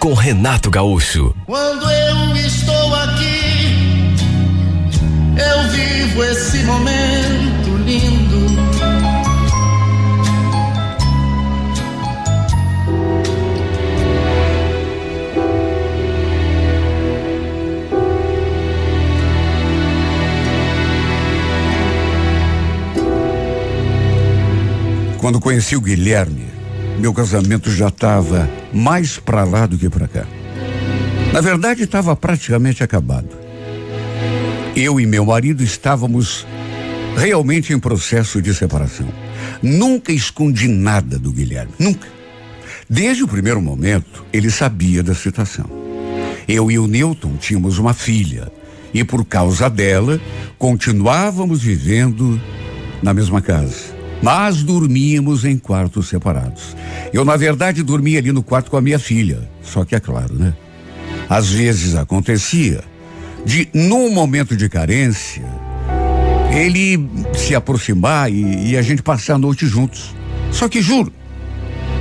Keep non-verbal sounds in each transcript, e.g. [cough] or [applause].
com Renato Gaúcho. Quando eu estou aqui, eu vivo esse momento lindo. Quando conheci o Guilherme, meu casamento já estava mais para lá do que para cá. Na verdade, estava praticamente acabado. Eu e meu marido estávamos realmente em processo de separação. Nunca escondi nada do Guilherme, nunca. Desde o primeiro momento, ele sabia da situação. Eu e o Newton tínhamos uma filha e por causa dela continuávamos vivendo na mesma casa mas dormíamos em quartos separados. Eu, na verdade, dormia ali no quarto com a minha filha. Só que é claro, né? Às vezes acontecia de, num momento de carência, ele se aproximar e, e a gente passar a noite juntos. Só que juro,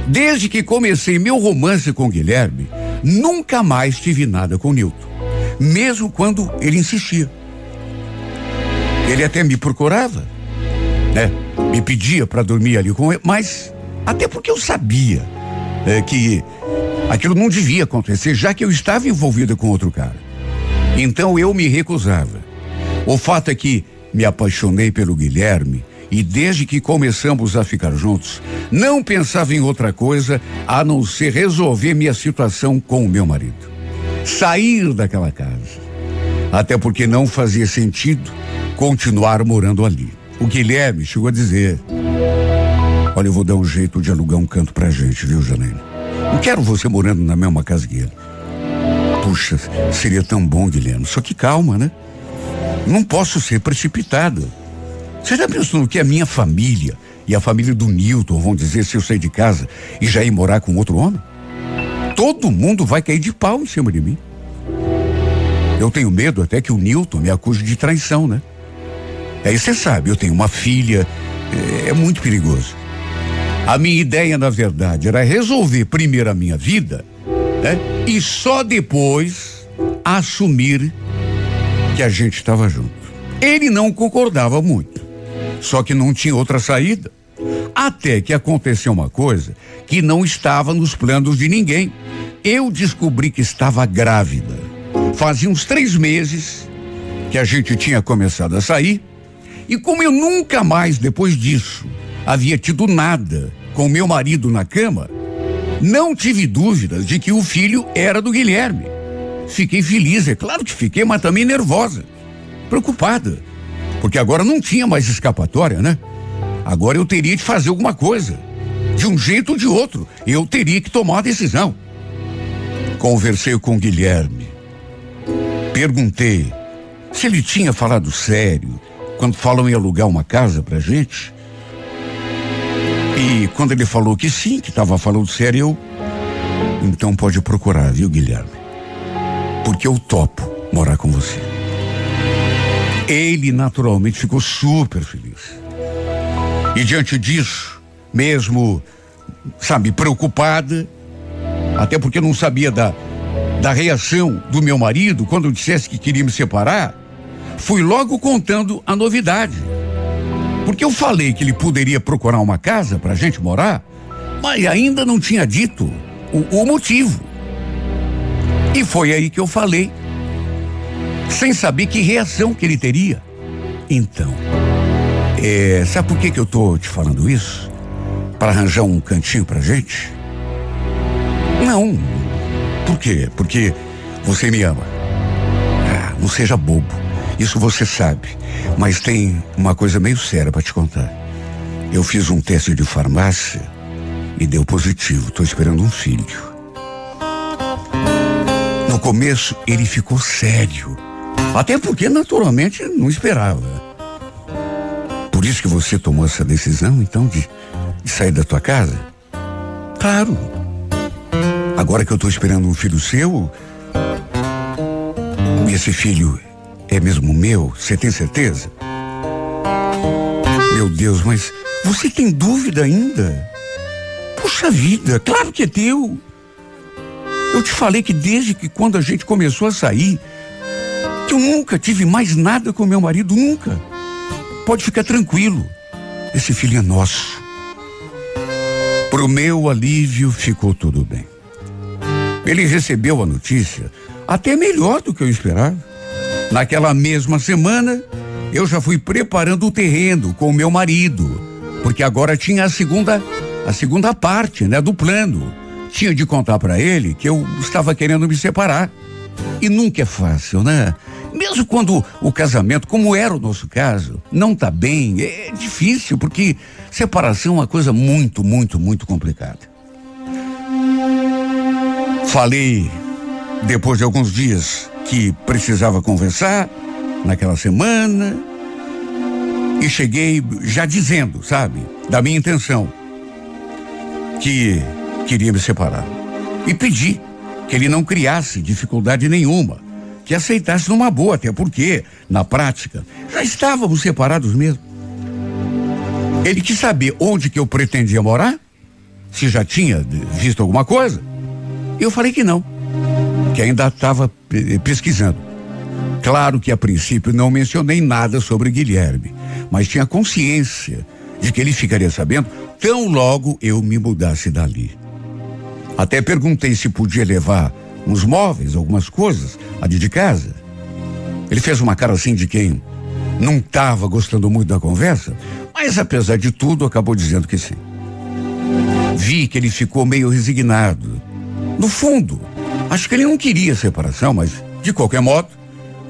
desde que comecei meu romance com Guilherme, nunca mais tive nada com Nilton. Mesmo quando ele insistia. Ele até me procurava, né? Me pedia para dormir ali com ele, mas até porque eu sabia é, que aquilo não devia acontecer, já que eu estava envolvida com outro cara. Então eu me recusava. O fato é que me apaixonei pelo Guilherme e desde que começamos a ficar juntos, não pensava em outra coisa a não ser resolver minha situação com o meu marido. Sair daquela casa. Até porque não fazia sentido continuar morando ali. O Guilherme chegou a dizer: Olha, eu vou dar um jeito de alugar um canto pra gente, viu, Janine? Não quero você morando na mesma casa que ele. Puxa, seria tão bom, Guilherme. Só que calma, né? Não posso ser precipitada. Você já pensou no que a minha família e a família do Newton vão dizer se eu sair de casa e já ir morar com outro homem? Todo mundo vai cair de pau em cima de mim. Eu tenho medo até que o Newton me acuse de traição, né? Aí você sabe, eu tenho uma filha, é, é muito perigoso. A minha ideia, na verdade, era resolver primeiro a minha vida, né? E só depois assumir que a gente estava junto. Ele não concordava muito, só que não tinha outra saída. Até que aconteceu uma coisa que não estava nos planos de ninguém. Eu descobri que estava grávida. Fazia uns três meses que a gente tinha começado a sair e como eu nunca mais, depois disso, havia tido nada com meu marido na cama, não tive dúvidas de que o filho era do Guilherme. Fiquei feliz, é claro que fiquei, mas também nervosa, preocupada, porque agora não tinha mais escapatória, né? Agora eu teria de fazer alguma coisa, de um jeito ou de outro, eu teria que tomar a decisão. Conversei com o Guilherme, perguntei se ele tinha falado sério, quando falam em alugar uma casa pra gente. E quando ele falou que sim, que estava falando sério, eu. Então pode procurar, viu, Guilherme? Porque eu topo morar com você. Ele naturalmente ficou super feliz. E diante disso, mesmo, sabe, preocupada, até porque não sabia da, da reação do meu marido quando eu dissesse que queria me separar, fui logo contando a novidade. Porque eu falei que ele poderia procurar uma casa para gente morar, mas ainda não tinha dito o, o motivo. E foi aí que eu falei, sem saber que reação que ele teria. Então, é, sabe por que, que eu tô te falando isso? Para arranjar um cantinho pra gente? Não. Por quê? Porque você me ama. Ah, não seja bobo. Isso você sabe. Mas tem uma coisa meio séria para te contar. Eu fiz um teste de farmácia e deu positivo. Estou esperando um filho. No começo ele ficou sério. Até porque naturalmente não esperava. Por isso que você tomou essa decisão, então, de, de sair da tua casa? Claro. Agora que eu estou esperando um filho seu, esse filho é mesmo meu, você tem certeza? Meu Deus, mas você tem dúvida ainda? Puxa vida, claro que é teu. Eu te falei que desde que quando a gente começou a sair, que eu nunca tive mais nada com meu marido, nunca. Pode ficar tranquilo. Esse filho é nosso. Pro meu alívio ficou tudo bem. Ele recebeu a notícia até melhor do que eu esperava. Naquela mesma semana, eu já fui preparando o terreno com o meu marido, porque agora tinha a segunda a segunda parte, né, do plano. Tinha de contar para ele que eu estava querendo me separar. E nunca é fácil, né? Mesmo quando o casamento, como era o nosso caso, não tá bem, é difícil, porque separação é uma coisa muito, muito, muito complicada. Falei, depois de alguns dias, que precisava conversar, naquela semana, e cheguei já dizendo, sabe, da minha intenção, que queria me separar. E pedi que ele não criasse dificuldade nenhuma, que aceitasse numa boa, até porque, na prática, já estávamos separados mesmo. Ele quis saber onde que eu pretendia morar, se já tinha visto alguma coisa. Eu falei que não, que ainda estava pesquisando. Claro que a princípio não mencionei nada sobre Guilherme, mas tinha consciência de que ele ficaria sabendo tão logo eu me mudasse dali. Até perguntei se podia levar uns móveis, algumas coisas, ali de casa. Ele fez uma cara assim de quem não estava gostando muito da conversa, mas apesar de tudo acabou dizendo que sim. Vi que ele ficou meio resignado. No fundo, acho que ele não queria separação, mas de qualquer modo,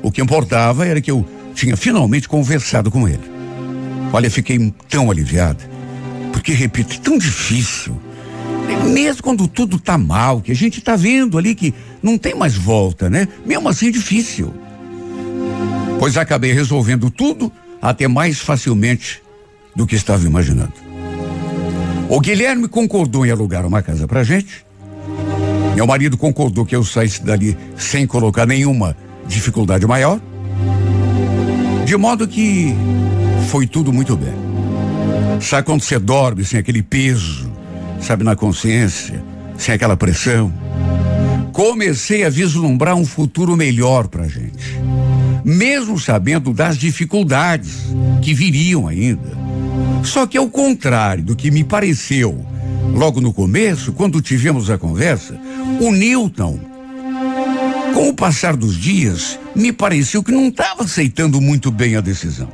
o que importava era que eu tinha finalmente conversado com ele. Olha, fiquei tão aliviado, porque repito, é tão difícil. Mesmo quando tudo tá mal, que a gente tá vendo ali que não tem mais volta, né? Mesmo assim é difícil. Pois acabei resolvendo tudo até mais facilmente do que estava imaginando. O Guilherme concordou em alugar uma casa pra gente. Meu marido concordou que eu saísse dali sem colocar nenhuma dificuldade maior. De modo que foi tudo muito bem. Sabe quando você dorme sem aquele peso, sabe, na consciência, sem aquela pressão? Comecei a vislumbrar um futuro melhor pra gente. Mesmo sabendo das dificuldades que viriam ainda. Só que ao contrário do que me pareceu logo no começo, quando tivemos a conversa, o Newton, com o passar dos dias, me pareceu que não estava aceitando muito bem a decisão.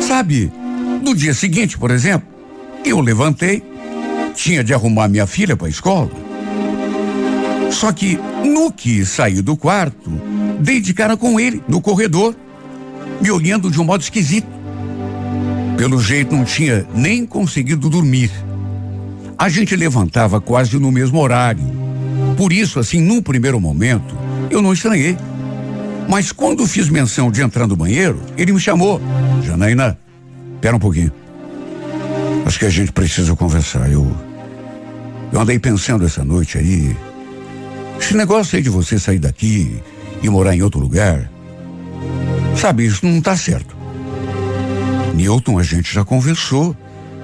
Sabe, no dia seguinte, por exemplo, eu levantei, tinha de arrumar minha filha para a escola. Só que, no que saí do quarto, dei de cara com ele no corredor, me olhando de um modo esquisito. Pelo jeito não tinha nem conseguido dormir. A gente levantava quase no mesmo horário. Por isso, assim, num primeiro momento, eu não estranhei. Mas quando fiz menção de entrar no banheiro, ele me chamou. Janaína, pera um pouquinho. Acho que a gente precisa conversar. Eu. Eu andei pensando essa noite aí. Esse negócio aí de você sair daqui e morar em outro lugar. Sabe, isso não tá certo. Newton, a gente já conversou.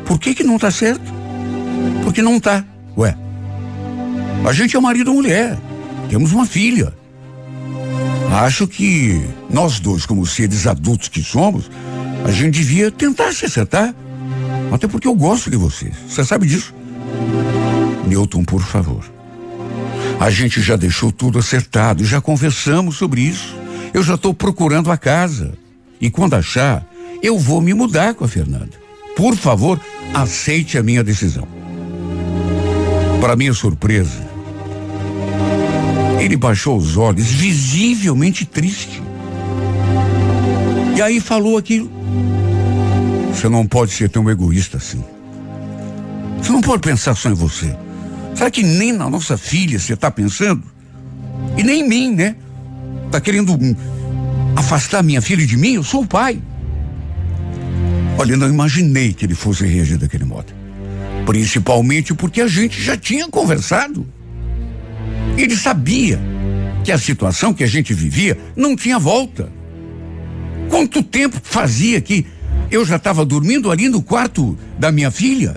Por que que não tá certo? Porque não tá. Ué. A gente é marido e mulher. Temos uma filha. Acho que nós dois, como seres adultos que somos, a gente devia tentar se acertar. Até porque eu gosto de você. Você sabe disso? Newton, por favor. A gente já deixou tudo acertado, já conversamos sobre isso. Eu já estou procurando a casa. E quando achar, eu vou me mudar com a Fernanda. Por favor, aceite a minha decisão. Para minha surpresa, ele baixou os olhos, visivelmente triste. E aí falou aquilo. Você não pode ser tão egoísta assim. Você não pode pensar só em você. Será que nem na nossa filha você está pensando? E nem em mim, né? Tá querendo afastar minha filha de mim? Eu sou o pai. Olha, eu não imaginei que ele fosse reagir daquele modo. Principalmente porque a gente já tinha conversado. Ele sabia que a situação que a gente vivia não tinha volta. Quanto tempo fazia que eu já estava dormindo ali no quarto da minha filha?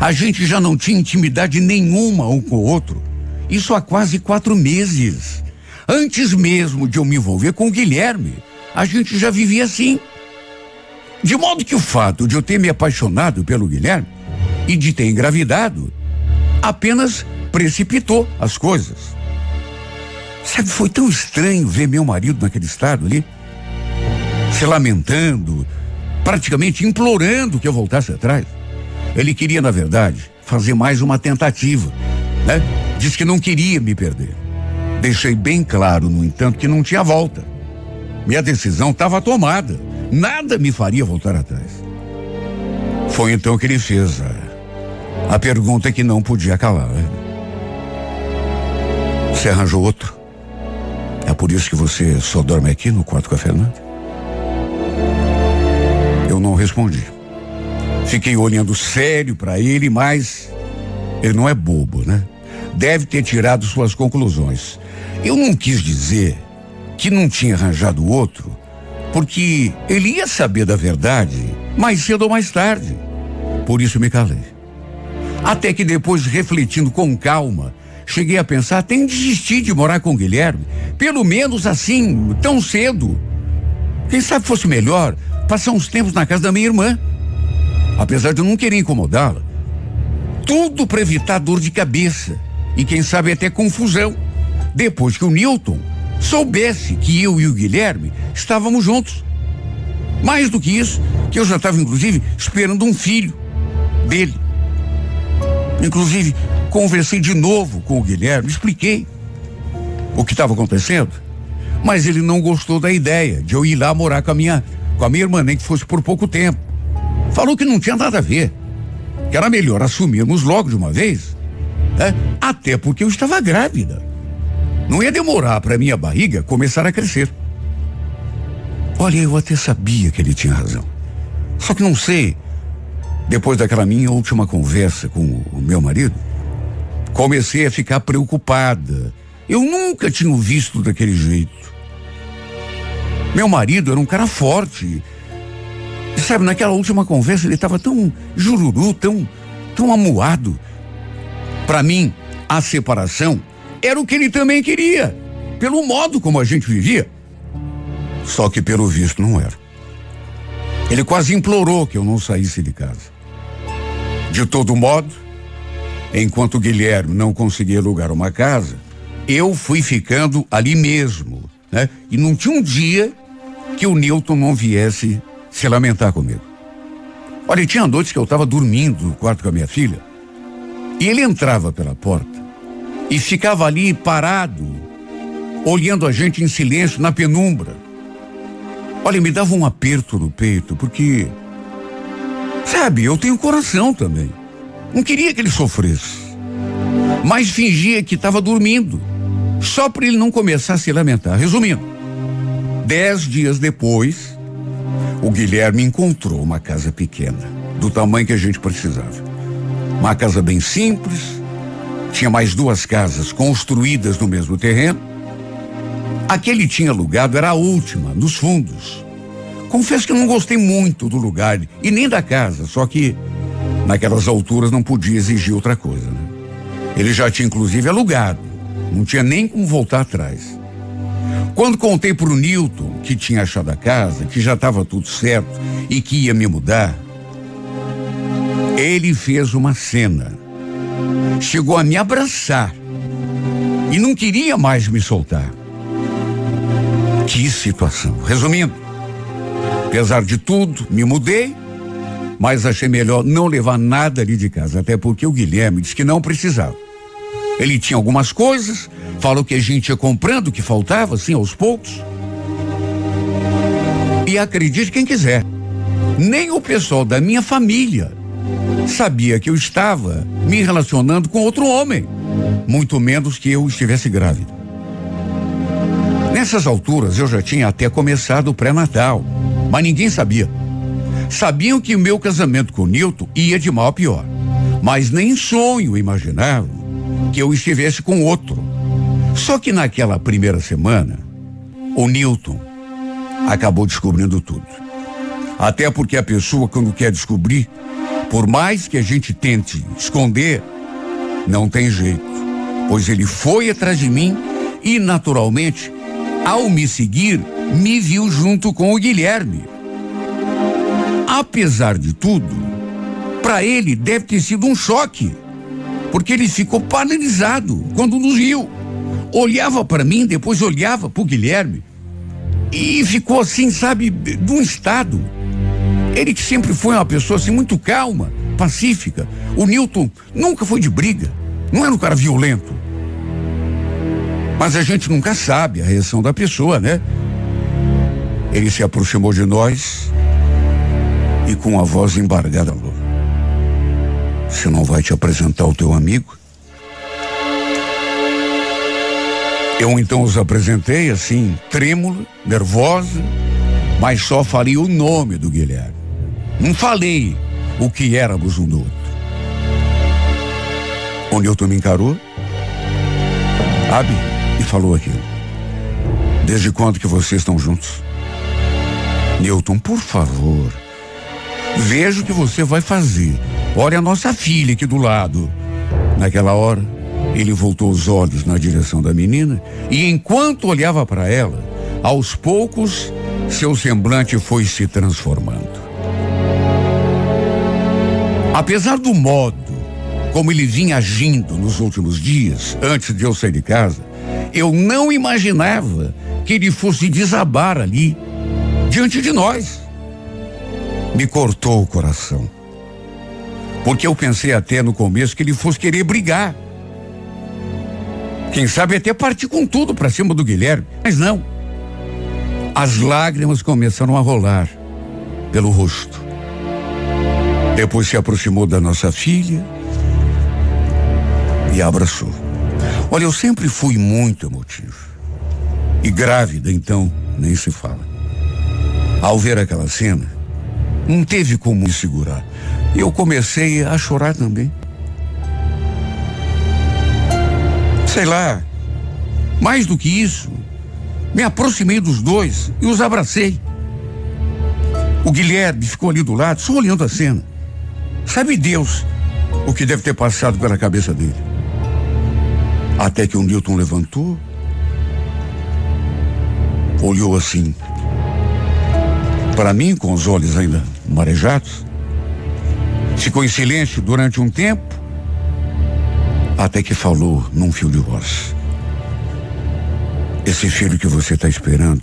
A gente já não tinha intimidade nenhuma um com o outro. Isso há quase quatro meses. Antes mesmo de eu me envolver com o Guilherme, a gente já vivia assim. De modo que o fato de eu ter me apaixonado pelo Guilherme e de ter engravidado apenas precipitou as coisas. Sabe, foi tão estranho ver meu marido naquele estado ali, se lamentando, praticamente implorando que eu voltasse atrás. Ele queria, na verdade, fazer mais uma tentativa, né? Diz que não queria me perder. Deixei bem claro, no entanto, que não tinha volta. Minha decisão estava tomada. Nada me faria voltar atrás. Foi então que ele fez a, a pergunta que não podia calar. Né? Você arranjou outro? É por isso que você só dorme aqui no quarto com a Fernanda? Eu não respondi. Fiquei olhando sério para ele, mas ele não é bobo, né? Deve ter tirado suas conclusões. Eu não quis dizer que não tinha arranjado outro porque ele ia saber da verdade mais cedo ou mais tarde. Por isso me calei. Até que depois, refletindo com calma, cheguei a pensar até em desistir de morar com o Guilherme, pelo menos assim, tão cedo. Quem sabe fosse melhor passar uns tempos na casa da minha irmã. Apesar de eu não querer incomodá-la. Tudo para evitar dor de cabeça e quem sabe até confusão. Depois que o Newton soubesse que eu e o Guilherme estávamos juntos. Mais do que isso, que eu já estava, inclusive, esperando um filho dele. Inclusive, conversei de novo com o Guilherme, expliquei o que estava acontecendo, mas ele não gostou da ideia de eu ir lá morar com a minha, com a minha irmã, nem que fosse por pouco tempo. Falou que não tinha nada a ver, que era melhor assumirmos logo de uma vez, né? até porque eu estava grávida. Não ia demorar para minha barriga começar a crescer. Olha, eu até sabia que ele tinha razão. Só que não sei, depois daquela minha última conversa com o meu marido, comecei a ficar preocupada. Eu nunca tinha visto daquele jeito. Meu marido era um cara forte. E sabe, naquela última conversa ele estava tão jururu, tão, tão amuado. Para mim, a separação era o que ele também queria, pelo modo como a gente vivia. Só que pelo visto não era. Ele quase implorou que eu não saísse de casa. De todo modo, enquanto Guilherme não conseguia alugar uma casa, eu fui ficando ali mesmo, né? E não tinha um dia que o Newton não viesse se lamentar comigo. Olha, tinha noites que eu estava dormindo no quarto com a minha filha e ele entrava pela porta e ficava ali parado, olhando a gente em silêncio na penumbra. Olha, me dava um aperto no peito, porque, sabe, eu tenho coração também. Não queria que ele sofresse, mas fingia que estava dormindo, só para ele não começar a se lamentar. Resumindo, dez dias depois, o Guilherme encontrou uma casa pequena, do tamanho que a gente precisava. Uma casa bem simples, tinha mais duas casas construídas no mesmo terreno. A que ele tinha alugado era a última, nos fundos. Confesso que não gostei muito do lugar e nem da casa, só que naquelas alturas não podia exigir outra coisa. Né? Ele já tinha inclusive alugado, não tinha nem como voltar atrás. Quando contei para o Newton que tinha achado a casa, que já estava tudo certo e que ia me mudar, ele fez uma cena chegou a me abraçar e não queria mais me soltar. Que situação. Resumindo, apesar de tudo, me mudei, mas achei melhor não levar nada ali de casa, até porque o Guilherme disse que não precisava. Ele tinha algumas coisas, falou que a gente ia comprando o que faltava, assim, aos poucos. E acredite quem quiser, nem o pessoal da minha família sabia que eu estava me relacionando com outro homem, muito menos que eu estivesse grávida. Nessas alturas eu já tinha até começado o pré-natal, mas ninguém sabia. Sabiam que o meu casamento com o Newton ia de mal a pior, mas nem sonho imaginavam que eu estivesse com outro. Só que naquela primeira semana, o Newton acabou descobrindo tudo. Até porque a pessoa, quando quer descobrir, por mais que a gente tente esconder, não tem jeito. Pois ele foi atrás de mim e, naturalmente, ao me seguir, me viu junto com o Guilherme. Apesar de tudo, para ele deve ter sido um choque, porque ele ficou paralisado quando nos viu. Olhava para mim, depois olhava para o Guilherme e ficou assim, sabe, de um estado. Ele que sempre foi uma pessoa assim muito calma, pacífica. O Newton nunca foi de briga, não era um cara violento. Mas a gente nunca sabe a reação da pessoa, né? Ele se aproximou de nós e com a voz embargada falou: Você não vai te apresentar o teu amigo? Eu então os apresentei assim, trêmula, nervosa, mas só falei o nome do Guilherme. Não falei o que éramos um do outro. O Newton me encarou, abre e falou aquilo. Desde quando que vocês estão juntos? Newton, por favor, veja o que você vai fazer. Olha a nossa filha aqui do lado. Naquela hora, ele voltou os olhos na direção da menina e enquanto olhava para ela, aos poucos, seu semblante foi se transformando. Apesar do modo como ele vinha agindo nos últimos dias, antes de eu sair de casa, eu não imaginava que ele fosse desabar ali, diante de nós. Me cortou o coração. Porque eu pensei até no começo que ele fosse querer brigar. Quem sabe até partir com tudo para cima do Guilherme, mas não. As lágrimas começaram a rolar pelo rosto. Depois se aproximou da nossa filha e a abraçou. Olha, eu sempre fui muito emotivo. E grávida, então, nem se fala. Ao ver aquela cena, não teve como me segurar. Eu comecei a chorar também. Sei lá, mais do que isso, me aproximei dos dois e os abracei. O Guilherme ficou ali do lado, só olhando a cena. Sabe Deus o que deve ter passado pela cabeça dele. Até que o Newton levantou, olhou assim para mim com os olhos ainda marejados, ficou em silêncio durante um tempo, até que falou num fio de voz. Esse filho que você está esperando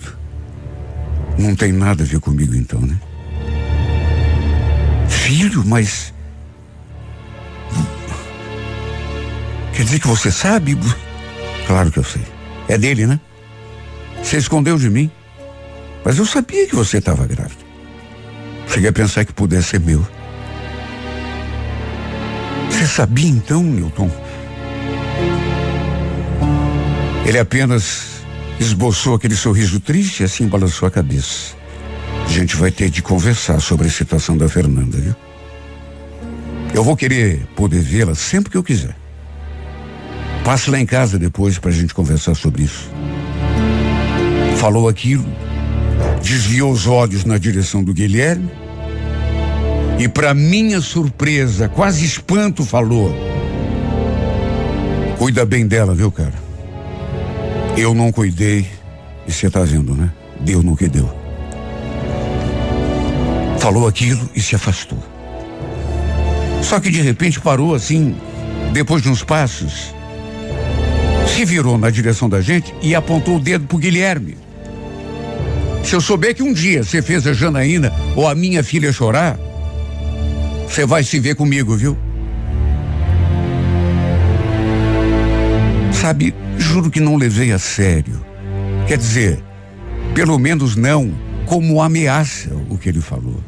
não tem nada a ver comigo então, né? Filho, mas Quer dizer que você sabe? Claro que eu sei. É dele, né? Você escondeu de mim. Mas eu sabia que você estava grávida. Cheguei a pensar que pudesse ser meu. Você sabia então, Newton? Ele apenas esboçou aquele sorriso triste e assim balançou a cabeça. A gente vai ter de conversar sobre a situação da Fernanda, viu? Eu vou querer poder vê-la sempre que eu quiser. Passe lá em casa depois para a gente conversar sobre isso. Falou aquilo, desviou os olhos na direção do Guilherme e, para minha surpresa, quase espanto, falou: Cuida bem dela, viu, cara? Eu não cuidei e você tá vendo, né? Deu no que deu. Falou aquilo e se afastou. Só que de repente parou assim, depois de uns passos se virou na direção da gente e apontou o dedo pro Guilherme. Se eu souber que um dia você fez a Janaína ou a minha filha chorar, você vai se ver comigo, viu? Sabe, juro que não levei a sério. Quer dizer, pelo menos não como ameaça o que ele falou.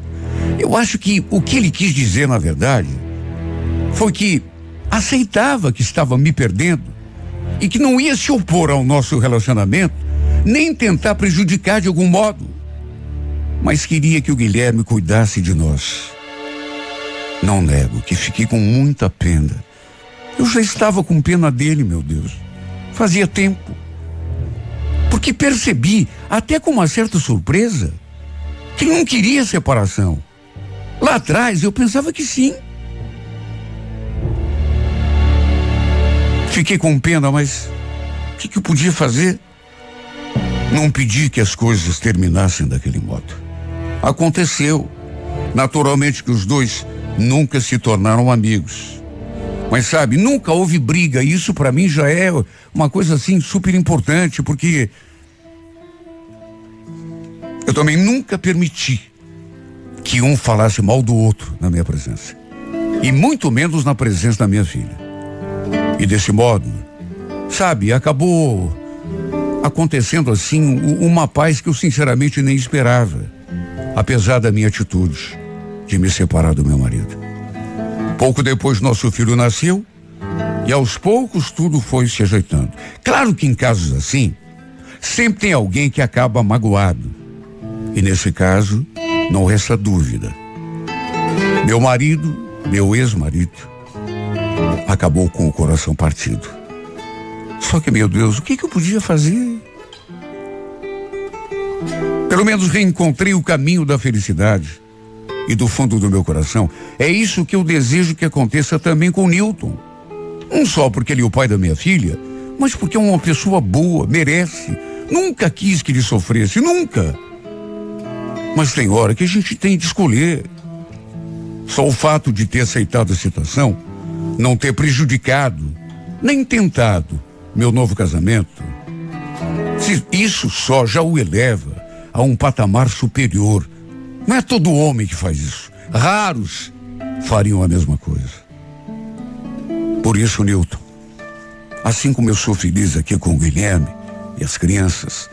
Eu acho que o que ele quis dizer, na verdade, foi que aceitava que estava me perdendo e que não ia se opor ao nosso relacionamento, nem tentar prejudicar de algum modo, mas queria que o Guilherme cuidasse de nós. Não nego que fiquei com muita pena. Eu já estava com pena dele, meu Deus. Fazia tempo. Porque percebi, até com uma certa surpresa, que não queria separação. Lá atrás eu pensava que sim. Fiquei com pena, mas o que, que eu podia fazer? Não pedi que as coisas terminassem daquele modo. Aconteceu. Naturalmente que os dois nunca se tornaram amigos. Mas sabe, nunca houve briga. Isso para mim já é uma coisa assim super importante, porque eu também nunca permiti que um falasse mal do outro na minha presença. E muito menos na presença da minha filha. E desse modo, sabe, acabou acontecendo assim uma paz que eu sinceramente nem esperava, apesar da minha atitude de me separar do meu marido. Pouco depois nosso filho nasceu e aos poucos tudo foi se ajeitando. Claro que em casos assim, sempre tem alguém que acaba magoado. E nesse caso, não resta dúvida. Meu marido, meu ex-marido, acabou com o coração partido. Só que, meu Deus, o que, que eu podia fazer? Pelo menos reencontrei o caminho da felicidade. E do fundo do meu coração, é isso que eu desejo que aconteça também com Newton. Não só porque ele é o pai da minha filha, mas porque é uma pessoa boa, merece. Nunca quis que ele sofresse, nunca. Mas tem hora que a gente tem de escolher. Só o fato de ter aceitado a situação não ter prejudicado, nem tentado meu novo casamento, isso só já o eleva a um patamar superior. Não é todo homem que faz isso. Raros fariam a mesma coisa. Por isso, Newton, assim como eu sou feliz aqui com o Guilherme e as crianças,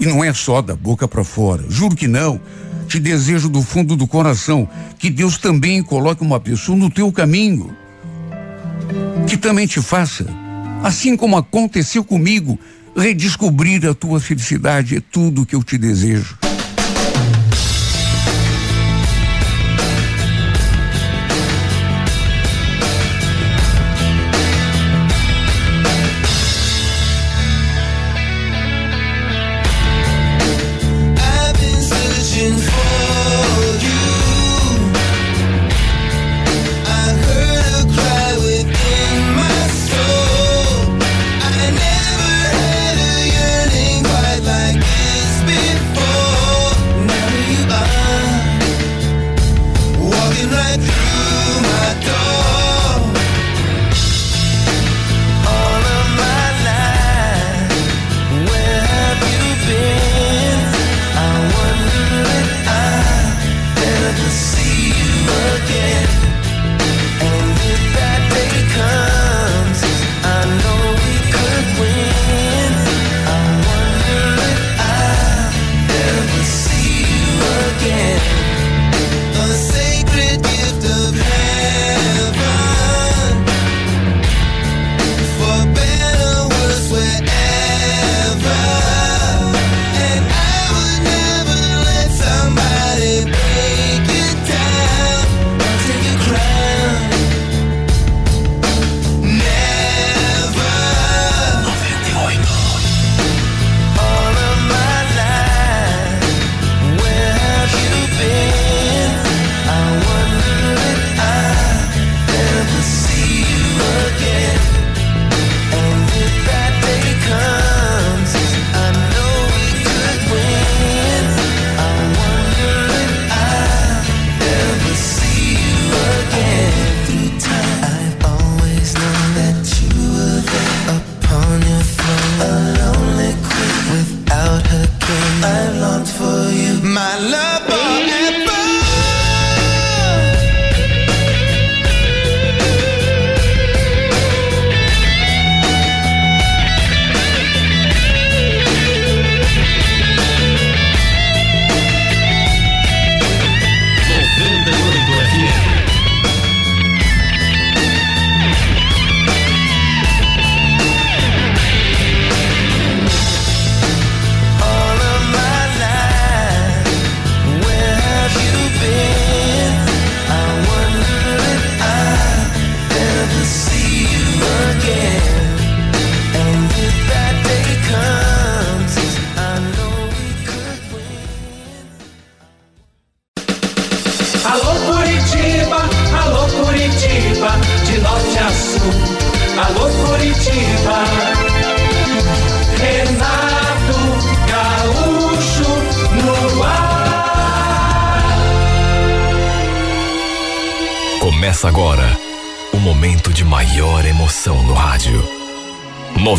e não é só da boca para fora, juro que não. Te desejo do fundo do coração que Deus também coloque uma pessoa no teu caminho. Que também te faça, assim como aconteceu comigo, redescobrir a tua felicidade. É tudo que eu te desejo.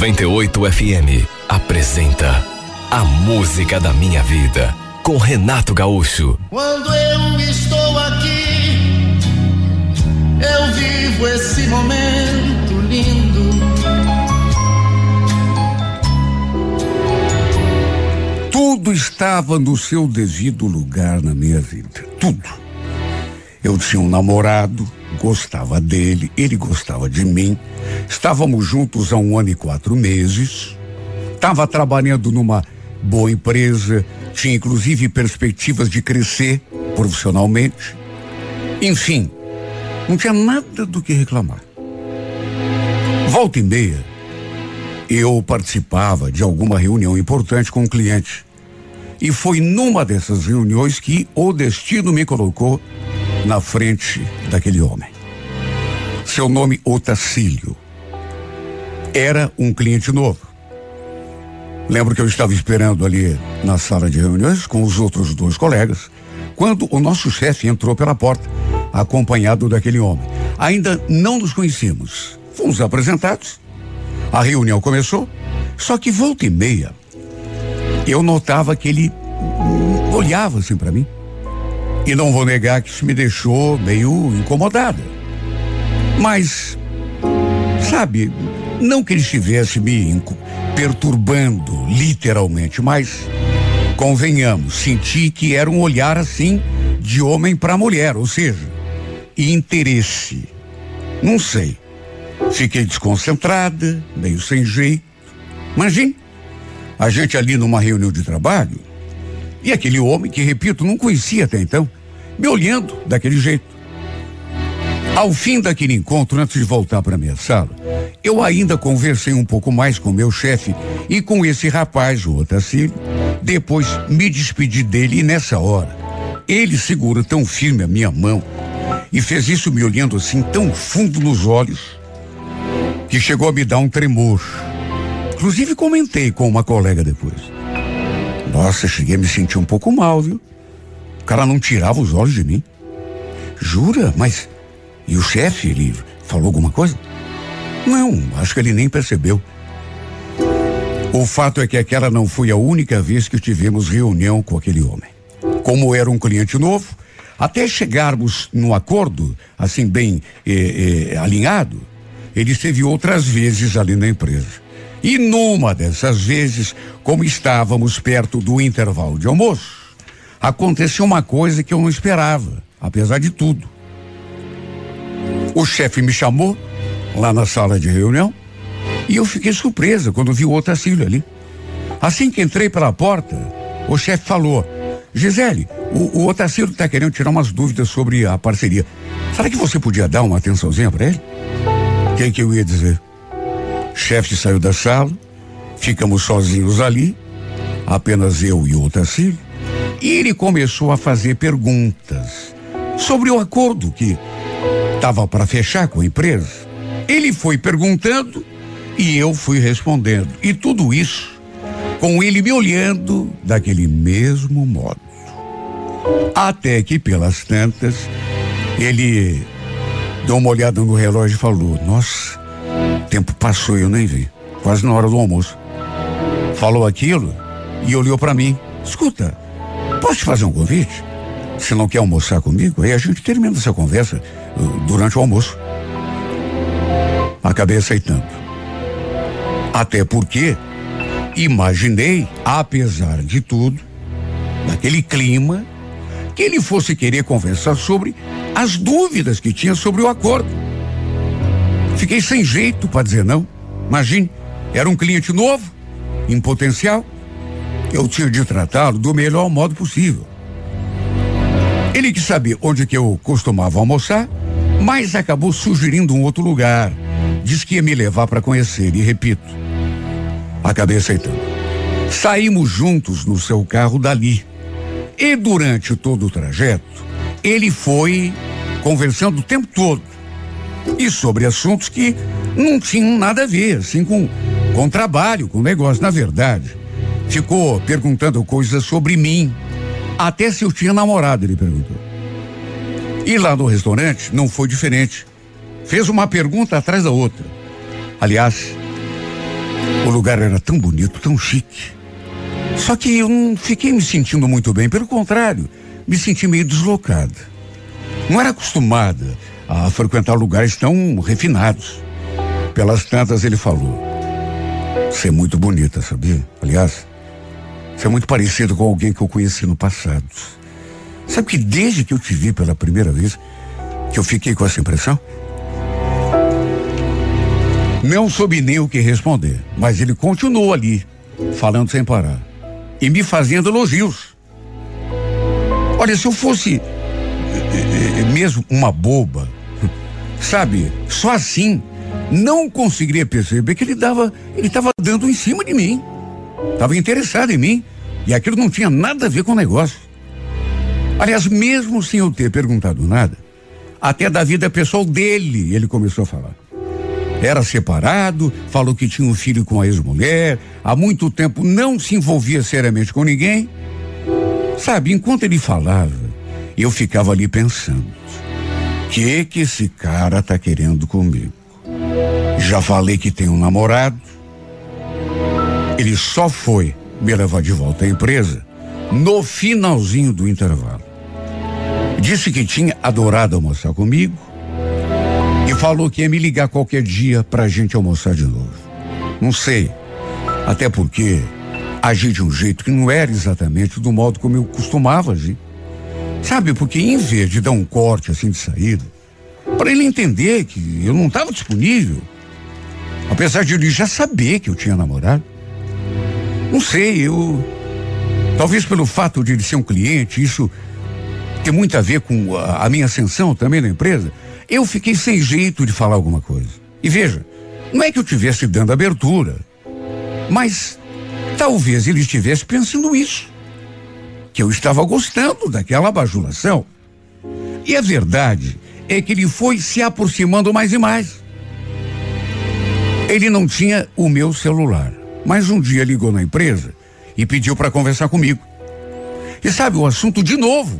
98 FM apresenta A Música da Minha Vida com Renato Gaúcho. Quando eu estou aqui, eu vivo esse momento lindo. Tudo estava no seu devido lugar na minha vida. Tudo. Eu tinha um namorado, gostava dele, ele gostava de mim. Estávamos juntos há um ano e quatro meses. Estava trabalhando numa boa empresa, tinha inclusive perspectivas de crescer profissionalmente. Enfim, não tinha nada do que reclamar. Volta e meia, eu participava de alguma reunião importante com um cliente. E foi numa dessas reuniões que o destino me colocou na frente daquele homem. Seu nome Otacílio. Era um cliente novo. Lembro que eu estava esperando ali na sala de reuniões com os outros dois colegas, quando o nosso chefe entrou pela porta, acompanhado daquele homem. Ainda não nos conhecíamos. Fomos apresentados. A reunião começou, só que volta e meia eu notava que ele olhava assim para mim. E não vou negar que isso me deixou meio incomodada. Mas, sabe, não que ele estivesse me perturbando, literalmente, mas, convenhamos, senti que era um olhar assim de homem para mulher, ou seja, interesse. Não sei. Fiquei desconcentrada, meio sem jeito. Imagine, a gente ali numa reunião de trabalho, e aquele homem que, repito, não conhecia até então, me olhando daquele jeito. Ao fim daquele encontro, antes de voltar para minha sala, eu ainda conversei um pouco mais com meu chefe e com esse rapaz, o Otacílio. Depois me despedi dele e nessa hora, ele segura tão firme a minha mão e fez isso me olhando assim tão fundo nos olhos que chegou a me dar um tremor. Inclusive comentei com uma colega depois. Nossa, cheguei a me sentir um pouco mal, viu? O cara não tirava os olhos de mim. Jura? Mas. E o chefe, ele falou alguma coisa? Não, acho que ele nem percebeu. O fato é que aquela não foi a única vez que tivemos reunião com aquele homem. Como era um cliente novo, até chegarmos no acordo, assim bem eh, eh, alinhado, ele esteve outras vezes ali na empresa. E numa dessas vezes, como estávamos perto do intervalo de almoço, aconteceu uma coisa que eu não esperava, apesar de tudo. O chefe me chamou lá na sala de reunião e eu fiquei surpresa quando vi o Otacílio ali. Assim que entrei pela porta, o chefe falou: Gisele, o, o Otacílio está querendo tirar umas dúvidas sobre a parceria. Será que você podia dar uma atençãozinha para ele? O que, que eu ia dizer? Chefe saiu da sala, ficamos sozinhos ali, apenas eu e o Otacílio, e ele começou a fazer perguntas sobre o acordo que estava para fechar com a empresa. Ele foi perguntando e eu fui respondendo. E tudo isso com ele me olhando daquele mesmo modo. Até que, pelas tantas, ele deu uma olhada no relógio e falou: Nossa, tempo passou e eu nem vi. Quase na hora do almoço. Falou aquilo e olhou para mim. Escuta, posso te fazer um convite? Se não quer almoçar comigo, aí a gente termina essa conversa uh, durante o almoço. Acabei aceitando. Até porque imaginei, apesar de tudo, naquele clima, que ele fosse querer conversar sobre as dúvidas que tinha sobre o acordo. Fiquei sem jeito para dizer não. Imagine, era um cliente novo, em potencial. Eu tinha de tratá-lo do melhor modo possível. Ele quis saber onde que eu costumava almoçar, mas acabou sugerindo um outro lugar. Diz que ia me levar para conhecer, e repito, acabei aceitando. Saímos juntos no seu carro dali. E durante todo o trajeto, ele foi conversando o tempo todo e sobre assuntos que não tinham nada a ver, assim, com, com trabalho, com negócio. Na verdade, ficou perguntando coisas sobre mim. Até se eu tinha namorado, ele perguntou. E lá no restaurante não foi diferente. Fez uma pergunta atrás da outra. Aliás, o lugar era tão bonito, tão chique. Só que eu não fiquei me sentindo muito bem, pelo contrário, me senti meio deslocada. Não era acostumada a frequentar lugares tão refinados. Pelas tantas ele falou: Você é muito bonita, sabia? Aliás, você é muito parecido com alguém que eu conheci no passado. Sabe que desde que eu te vi pela primeira vez, que eu fiquei com essa impressão? Não soube nem o que responder, mas ele continuou ali, falando sem parar e me fazendo elogios. Olha, se eu fosse eh, eh, mesmo uma boba, sabe, só assim, não conseguiria perceber que ele dava, ele estava dando em cima de mim. Estava interessado em mim e aquilo não tinha nada a ver com o negócio. Aliás, mesmo sem eu ter perguntado nada, até da vida pessoal dele, ele começou a falar. Era separado, falou que tinha um filho com a ex-mulher, há muito tempo não se envolvia seriamente com ninguém. Sabe, enquanto ele falava, eu ficava ali pensando: que que esse cara tá querendo comigo? Já falei que tem um namorado. Ele só foi me levar de volta à empresa no finalzinho do intervalo. Disse que tinha adorado almoçar comigo e falou que ia me ligar qualquer dia pra gente almoçar de novo. Não sei. Até porque agi de um jeito que não era exatamente do modo como eu costumava agir. Sabe, porque em vez de dar um corte assim de saída, para ele entender que eu não estava disponível, apesar de ele já saber que eu tinha namorado, não sei, eu. Talvez pelo fato de ele ser um cliente, isso tem muito a ver com a, a minha ascensão também na empresa, eu fiquei sem jeito de falar alguma coisa. E veja, não é que eu tivesse dando abertura, mas talvez ele estivesse pensando isso. Que eu estava gostando daquela bajulação. E a verdade é que ele foi se aproximando mais e mais. Ele não tinha o meu celular, mas um dia ligou na empresa e pediu para conversar comigo. E sabe, o assunto de novo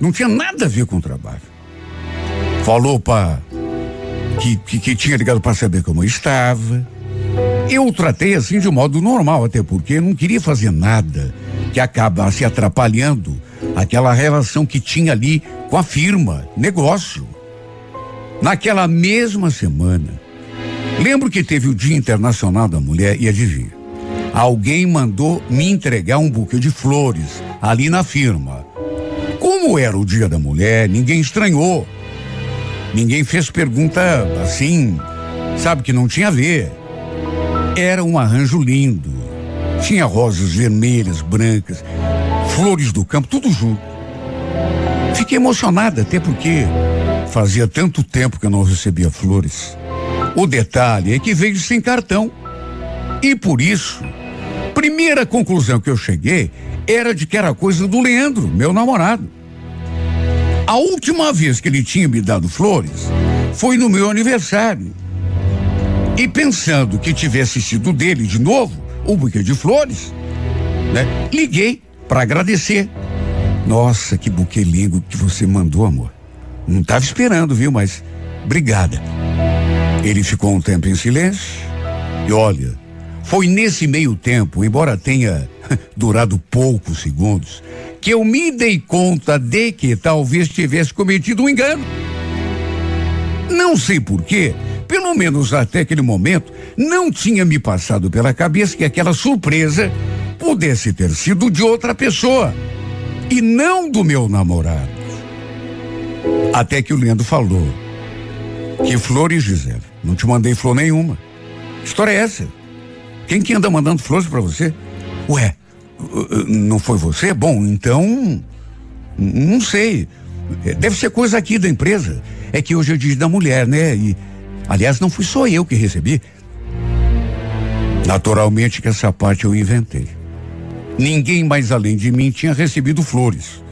não tinha nada a ver com o trabalho. Falou para que, que, que, tinha ligado para saber como eu estava. Eu tratei assim de modo normal, até porque não queria fazer nada que acabasse atrapalhando aquela relação que tinha ali com a firma, negócio. Naquela mesma semana, lembro que teve o Dia Internacional da Mulher e adivinha? Alguém mandou me entregar um buquê de flores ali na firma. Como era o Dia da Mulher, ninguém estranhou. Ninguém fez pergunta assim, sabe que não tinha a ver. Era um arranjo lindo. Tinha rosas vermelhas, brancas, flores do campo, tudo junto. Fiquei emocionada, até porque fazia tanto tempo que eu não recebia flores. O detalhe é que veio sem cartão. E por isso, primeira conclusão que eu cheguei era de que era coisa do Leandro, meu namorado. A última vez que ele tinha me dado flores foi no meu aniversário. E pensando que tivesse sido dele de novo, o buquê de flores, né? Liguei para agradecer. Nossa, que buquê lindo que você mandou, amor. Não estava esperando, viu? Mas obrigada. Ele ficou um tempo em silêncio e olha, foi nesse meio tempo, embora tenha [laughs] durado poucos segundos, que eu me dei conta de que talvez tivesse cometido um engano. Não sei porquê, pelo menos até aquele momento, não tinha me passado pela cabeça que aquela surpresa pudesse ter sido de outra pessoa e não do meu namorado. Até que o Leandro falou: Que flores, Gisele? Não te mandei flor nenhuma. História é essa? Quem que anda mandando flores para você? Ué, não foi você? Bom, então. Não sei. Deve ser coisa aqui da empresa. É que hoje é dia da mulher, né? E, aliás, não fui só eu que recebi. Naturalmente que essa parte eu inventei. Ninguém mais além de mim tinha recebido flores.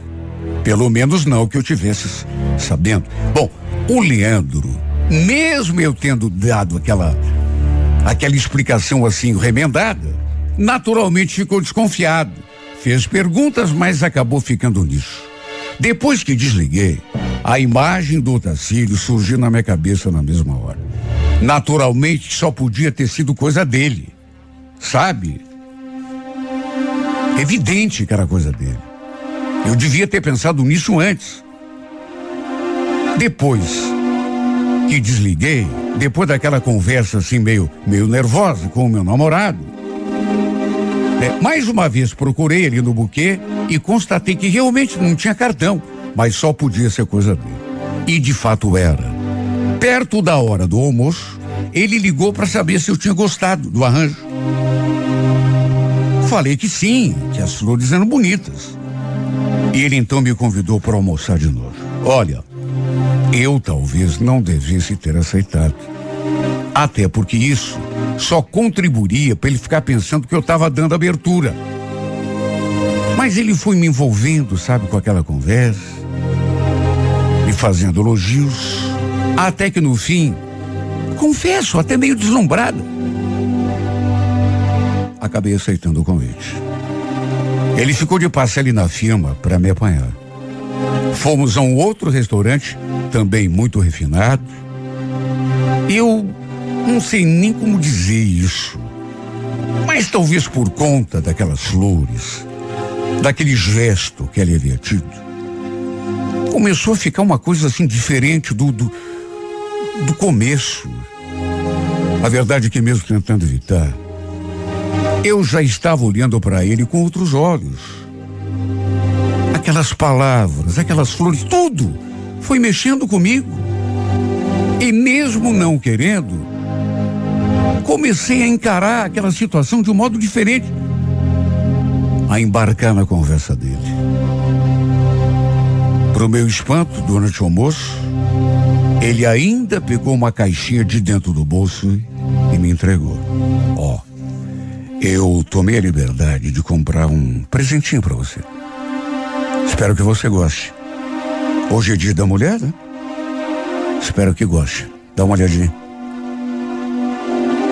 Pelo menos não que eu tivesse sabendo. Bom, o Leandro, mesmo eu tendo dado aquela aquela explicação assim remendada, naturalmente ficou desconfiado. Fez perguntas, mas acabou ficando nisso. Depois que desliguei, A imagem do Otacílio surgiu na minha cabeça na mesma hora. Naturalmente, só podia ter sido coisa dele. Sabe? Evidente que era coisa dele. Eu devia ter pensado nisso antes. Depois que desliguei, depois daquela conversa assim meio, meio nervosa com o meu namorado, é, mais uma vez procurei ele no buquê e constatei que realmente não tinha cartão, mas só podia ser coisa dele. E de fato era. Perto da hora do almoço, ele ligou para saber se eu tinha gostado do arranjo. Falei que sim, que as flores eram bonitas. E ele então me convidou para almoçar de novo. Olha, eu talvez não devesse ter aceitado. Até porque isso só contribuiria para ele ficar pensando que eu estava dando abertura. Mas ele foi me envolvendo, sabe, com aquela conversa, me fazendo elogios, até que no fim, confesso, até meio deslumbrada, acabei aceitando o convite. Ele ficou de passe ali na firma para me apanhar. Fomos a um outro restaurante, também muito refinado. Eu não sei nem como dizer isso, mas talvez por conta daquelas flores, daquele gesto que ele havia tido, começou a ficar uma coisa assim diferente do, do, do começo. A verdade é que mesmo tentando evitar, eu já estava olhando para ele com outros olhos aquelas palavras, aquelas flores, tudo foi mexendo comigo. E mesmo não querendo, comecei a encarar aquela situação de um modo diferente, a embarcar na conversa dele. Para o meu espanto, durante o almoço, ele ainda pegou uma caixinha de dentro do bolso e me entregou. Ó, oh, eu tomei a liberdade de comprar um presentinho para você. Espero que você goste. Hoje é dia da mulher, né? Espero que goste. Dá uma olhadinha.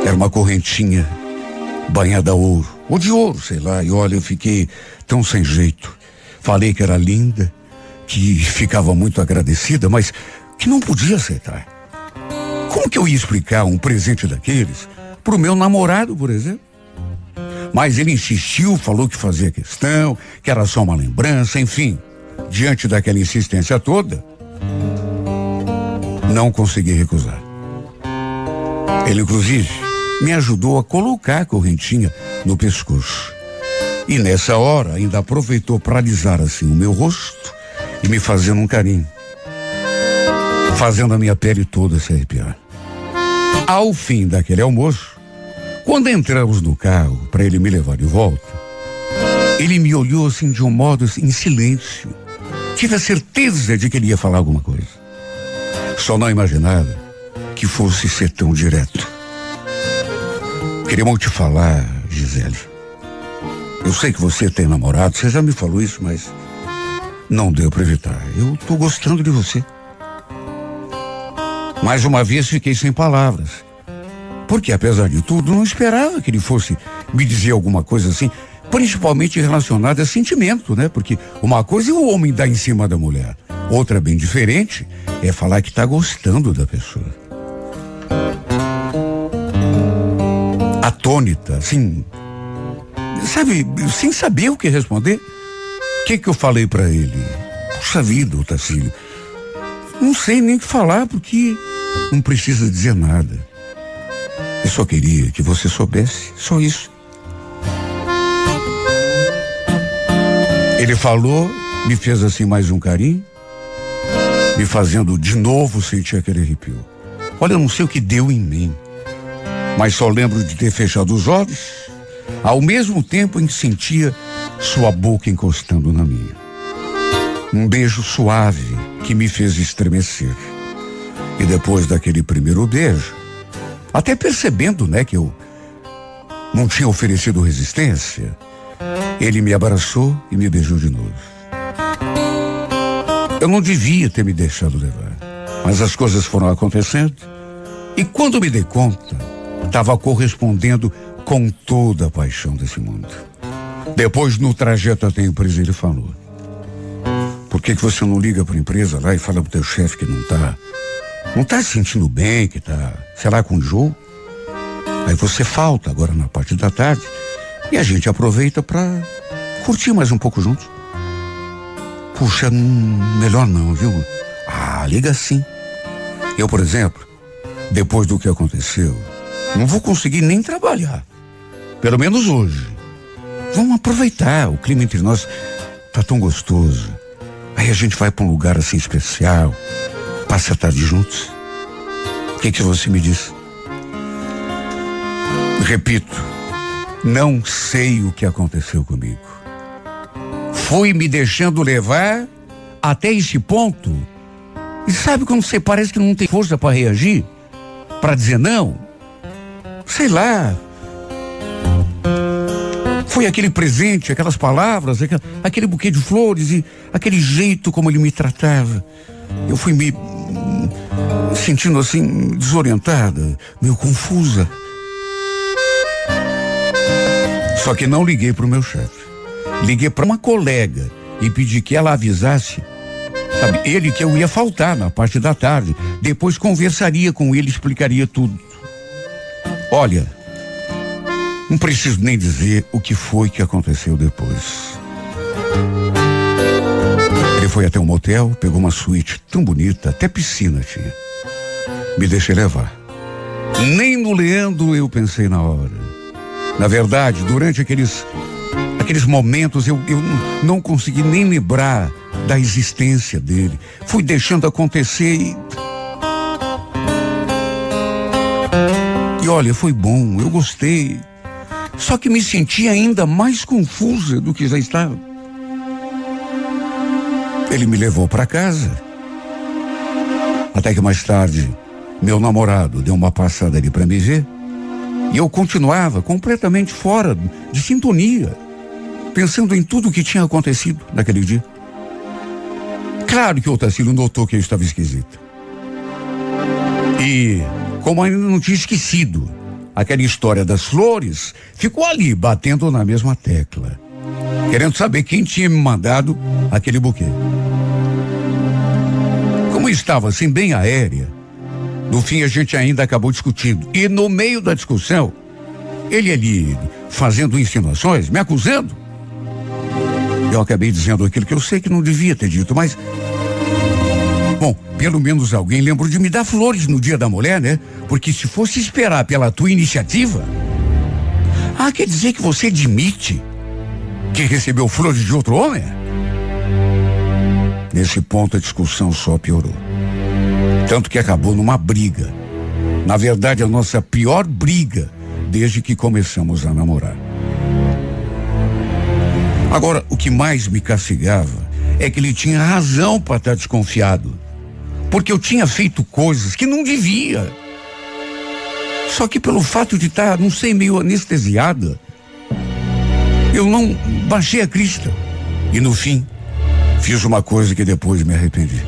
Era uma correntinha banhada a ouro, ou de ouro, sei lá. E olha, eu fiquei tão sem jeito. Falei que era linda, que ficava muito agradecida, mas que não podia aceitar. Como que eu ia explicar um presente daqueles pro meu namorado, por exemplo? Mas ele insistiu, falou que fazia questão, que era só uma lembrança, enfim. Diante daquela insistência toda, não consegui recusar. Ele, inclusive, me ajudou a colocar a correntinha no pescoço. E nessa hora ainda aproveitou para alisar assim o meu rosto e me fazendo um carinho, fazendo a minha pele toda se arrepiar. Ao fim daquele almoço, quando entramos no carro para ele me levar de volta, ele me olhou assim de um modo assim, em silêncio. Tive a certeza de que ele ia falar alguma coisa. Só não imaginava que fosse ser tão direto. Queria muito te falar, Gisele. Eu sei que você tem namorado, você já me falou isso, mas não deu para evitar. Eu tô gostando de você. Mais uma vez fiquei sem palavras. Porque, apesar de tudo, não esperava que ele fosse me dizer alguma coisa assim, principalmente relacionada a sentimento, né? Porque uma coisa é o homem dar em cima da mulher, outra bem diferente é falar que está gostando da pessoa. Atônita, assim, sabe, sem saber o que responder. O que que eu falei para ele? Puxa vida, Otacílio. Não sei nem o que falar porque não precisa dizer nada. Eu só queria que você soubesse, só isso. Ele falou, me fez assim mais um carinho, me fazendo de novo sentir aquele arrepio. Olha, eu não sei o que deu em mim, mas só lembro de ter fechado os olhos, ao mesmo tempo em que sentia sua boca encostando na minha. Um beijo suave que me fez estremecer. E depois daquele primeiro beijo, até percebendo, né, que eu não tinha oferecido resistência, ele me abraçou e me beijou de novo. Eu não devia ter me deixado levar, mas as coisas foram acontecendo e quando me dei conta, estava correspondendo com toda a paixão desse mundo. Depois, no trajeto até a empresa, ele falou: Por que, que você não liga para a empresa lá e fala pro teu chefe que não tá. Não tá se sentindo bem, que tá, sei lá, com jogo? Aí você falta agora na parte da tarde e a gente aproveita para curtir mais um pouco juntos. Puxa, melhor não, viu? Ah, liga sim. Eu, por exemplo, depois do que aconteceu, não vou conseguir nem trabalhar. Pelo menos hoje. Vamos aproveitar. O clima entre nós tá tão gostoso. Aí a gente vai para um lugar assim especial, passa a tarde juntos. O que que você me diz? Repito, não sei o que aconteceu comigo. Fui me deixando levar até esse ponto. E sabe quando você parece que não tem força para reagir? Para dizer não? Sei lá, foi aquele presente, aquelas palavras, aquele buquê de flores e aquele jeito como ele me tratava. Eu fui me sentindo assim, desorientada, meio confusa. Só que não liguei para o meu chefe. Liguei para uma colega e pedi que ela avisasse, sabe, ele que eu ia faltar na parte da tarde. Depois conversaria com ele, explicaria tudo. Olha, não preciso nem dizer o que foi que aconteceu depois. Ele foi até um motel, pegou uma suíte tão bonita, até piscina tinha. Me deixei levar. Nem no Leandro eu pensei na hora. Na verdade, durante aqueles aqueles momentos eu, eu não consegui nem lembrar da existência dele. Fui deixando acontecer e. E olha, foi bom, eu gostei. Só que me senti ainda mais confusa do que já estava. Ele me levou para casa. Até que mais tarde, meu namorado deu uma passada ali para me ver. E eu continuava completamente fora de sintonia, pensando em tudo o que tinha acontecido naquele dia. Claro que o Otacílio notou que eu estava esquisita. E, como ainda não tinha esquecido aquela história das flores, ficou ali batendo na mesma tecla, querendo saber quem tinha me mandado aquele buquê. Como estava assim bem aérea, no fim a gente ainda acabou discutindo. E no meio da discussão, ele ali fazendo insinuações, me acusando. Eu acabei dizendo aquilo que eu sei que não devia ter dito, mas Bom, pelo menos alguém lembrou de me dar flores no dia da mulher, né? Porque se fosse esperar pela tua iniciativa. Ah, quer dizer que você admite que recebeu flores de outro homem? Nesse ponto a discussão só piorou. Tanto que acabou numa briga. Na verdade, a nossa pior briga desde que começamos a namorar. Agora, o que mais me castigava é que ele tinha razão para estar desconfiado porque eu tinha feito coisas que não devia. Só que pelo fato de estar, não sei, meio anestesiada, eu não baixei a crista. E no fim, fiz uma coisa que depois me arrependi.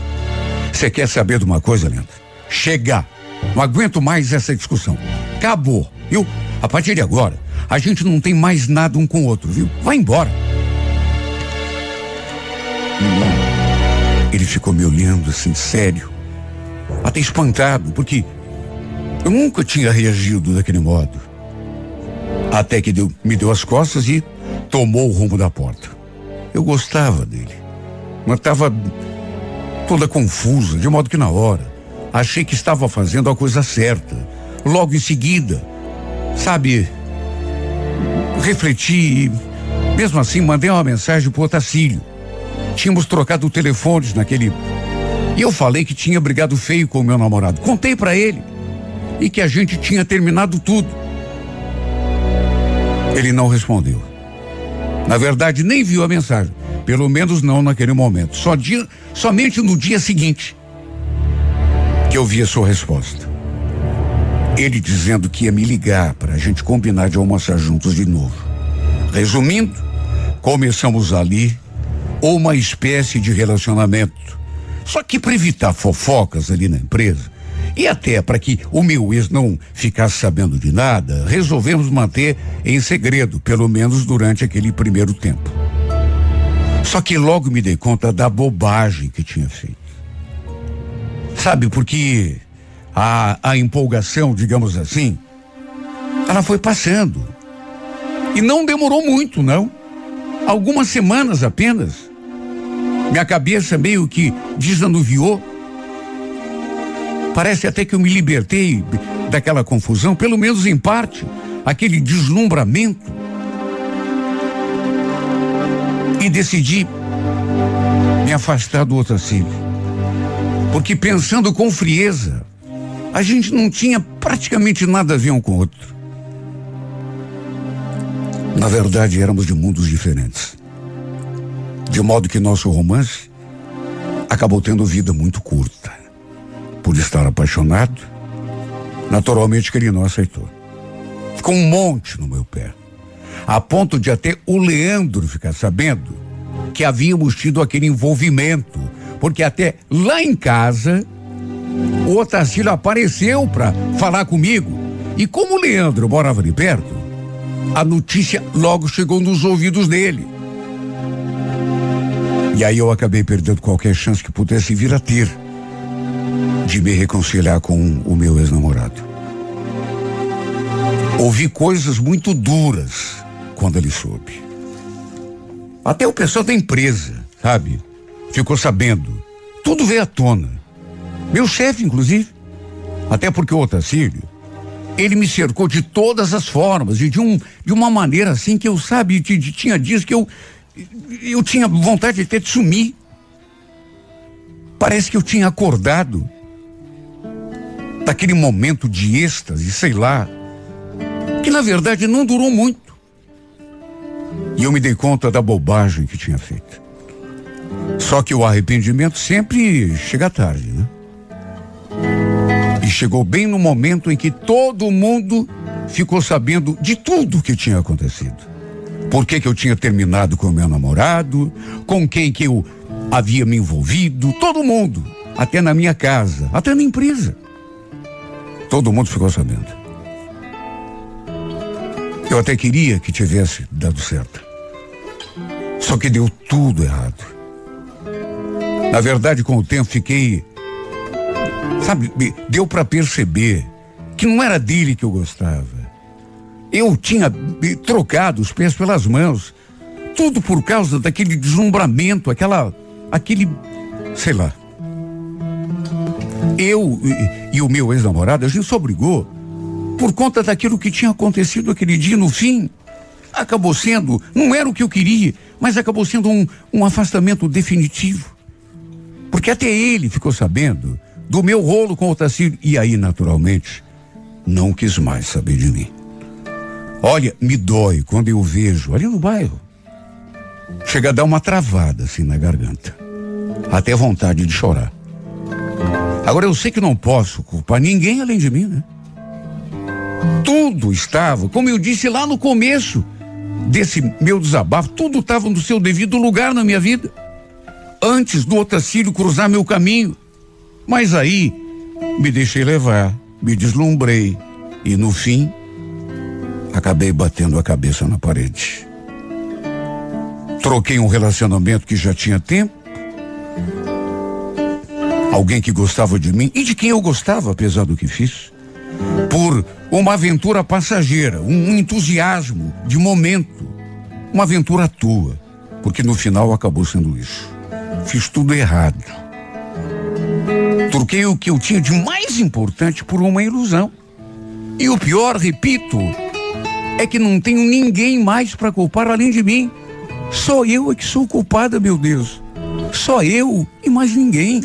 Você quer saber de uma coisa, Lenda? Chegar. Não aguento mais essa discussão. Acabou. Viu? A partir de agora, a gente não tem mais nada um com o outro, viu? Vai embora. Ele ficou me olhando assim, sério, até espantado, porque eu nunca tinha reagido daquele modo. Até que deu, me deu as costas e tomou o rumo da porta. Eu gostava dele, mas estava toda confusa, de modo que na hora achei que estava fazendo a coisa certa. Logo em seguida, sabe, refleti e, mesmo assim, mandei uma mensagem pro Otacílio. Tínhamos trocado telefones naquele. E eu falei que tinha brigado feio com o meu namorado. Contei para ele. E que a gente tinha terminado tudo. Ele não respondeu. Na verdade, nem viu a mensagem. Pelo menos não naquele momento. Só dia, somente no dia seguinte que eu vi a sua resposta. Ele dizendo que ia me ligar para a gente combinar de almoçar juntos de novo. Resumindo, começamos ali uma espécie de relacionamento. Só que para evitar fofocas ali na empresa, e até para que o meu ex não ficasse sabendo de nada, resolvemos manter em segredo, pelo menos durante aquele primeiro tempo. Só que logo me dei conta da bobagem que tinha feito. Sabe, porque a, a empolgação, digamos assim, ela foi passando. E não demorou muito, não. Algumas semanas apenas. Minha cabeça meio que desanuviou. Parece até que eu me libertei daquela confusão, pelo menos em parte, aquele deslumbramento. E decidi me afastar do Otacílio. Porque pensando com frieza, a gente não tinha praticamente nada a ver um com o outro. Na verdade, éramos de mundos diferentes. De modo que nosso romance acabou tendo vida muito curta. Por estar apaixonado, naturalmente que ele não aceitou. Ficou um monte no meu pé. A ponto de até o Leandro ficar sabendo que havíamos tido aquele envolvimento. Porque até lá em casa, o Otacílio apareceu para falar comigo. E como o Leandro morava ali perto, a notícia logo chegou nos ouvidos dele. E aí eu acabei perdendo qualquer chance que pudesse vir a ter de me reconciliar com o meu ex-namorado. Ouvi coisas muito duras quando ele soube. Até o pessoal da empresa, sabe? Ficou sabendo. Tudo veio à tona. Meu chefe, inclusive. Até porque o Otacílio ele me cercou de todas as formas e de, um, de uma maneira assim que eu, sabe, de, de, tinha dias que eu, eu tinha vontade de ter de sumir. Parece que eu tinha acordado daquele momento de êxtase, sei lá, que na verdade não durou muito. E eu me dei conta da bobagem que tinha feito. Só que o arrependimento sempre chega tarde, né? E chegou bem no momento em que todo mundo ficou sabendo de tudo que tinha acontecido. Por que, que eu tinha terminado com o meu namorado, com quem que eu havia me envolvido, todo mundo, até na minha casa, até na empresa. Todo mundo ficou sabendo. Eu até queria que tivesse dado certo. Só que deu tudo errado. Na verdade, com o tempo fiquei Sabe, deu para perceber que não era dele que eu gostava. Eu tinha trocado os pés pelas mãos. Tudo por causa daquele deslumbramento, aquela. aquele. sei lá. Eu e, e o meu ex-namorado, a gente só brigou por conta daquilo que tinha acontecido aquele dia no fim. Acabou sendo, não era o que eu queria, mas acabou sendo um, um afastamento definitivo. Porque até ele ficou sabendo do meu rolo com o Otacílio. E aí, naturalmente, não quis mais saber de mim. Olha, me dói quando eu vejo ali no bairro. Chega a dar uma travada assim na garganta. Até vontade de chorar. Agora eu sei que não posso culpar ninguém além de mim, né? Tudo estava, como eu disse lá no começo desse meu desabafo, tudo estava no seu devido lugar na minha vida. Antes do Otacílio cruzar meu caminho. Mas aí me deixei levar, me deslumbrei e no fim acabei batendo a cabeça na parede. Troquei um relacionamento que já tinha tempo. Alguém que gostava de mim e de quem eu gostava, apesar do que fiz. Por uma aventura passageira, um entusiasmo de momento. Uma aventura tua. Porque no final acabou sendo isso. Fiz tudo errado. Troquei o que eu tinha de mais importante por uma ilusão. E o pior, repito, é que não tenho ninguém mais para culpar além de mim. Só eu é que sou culpada, meu Deus. Só eu e mais ninguém.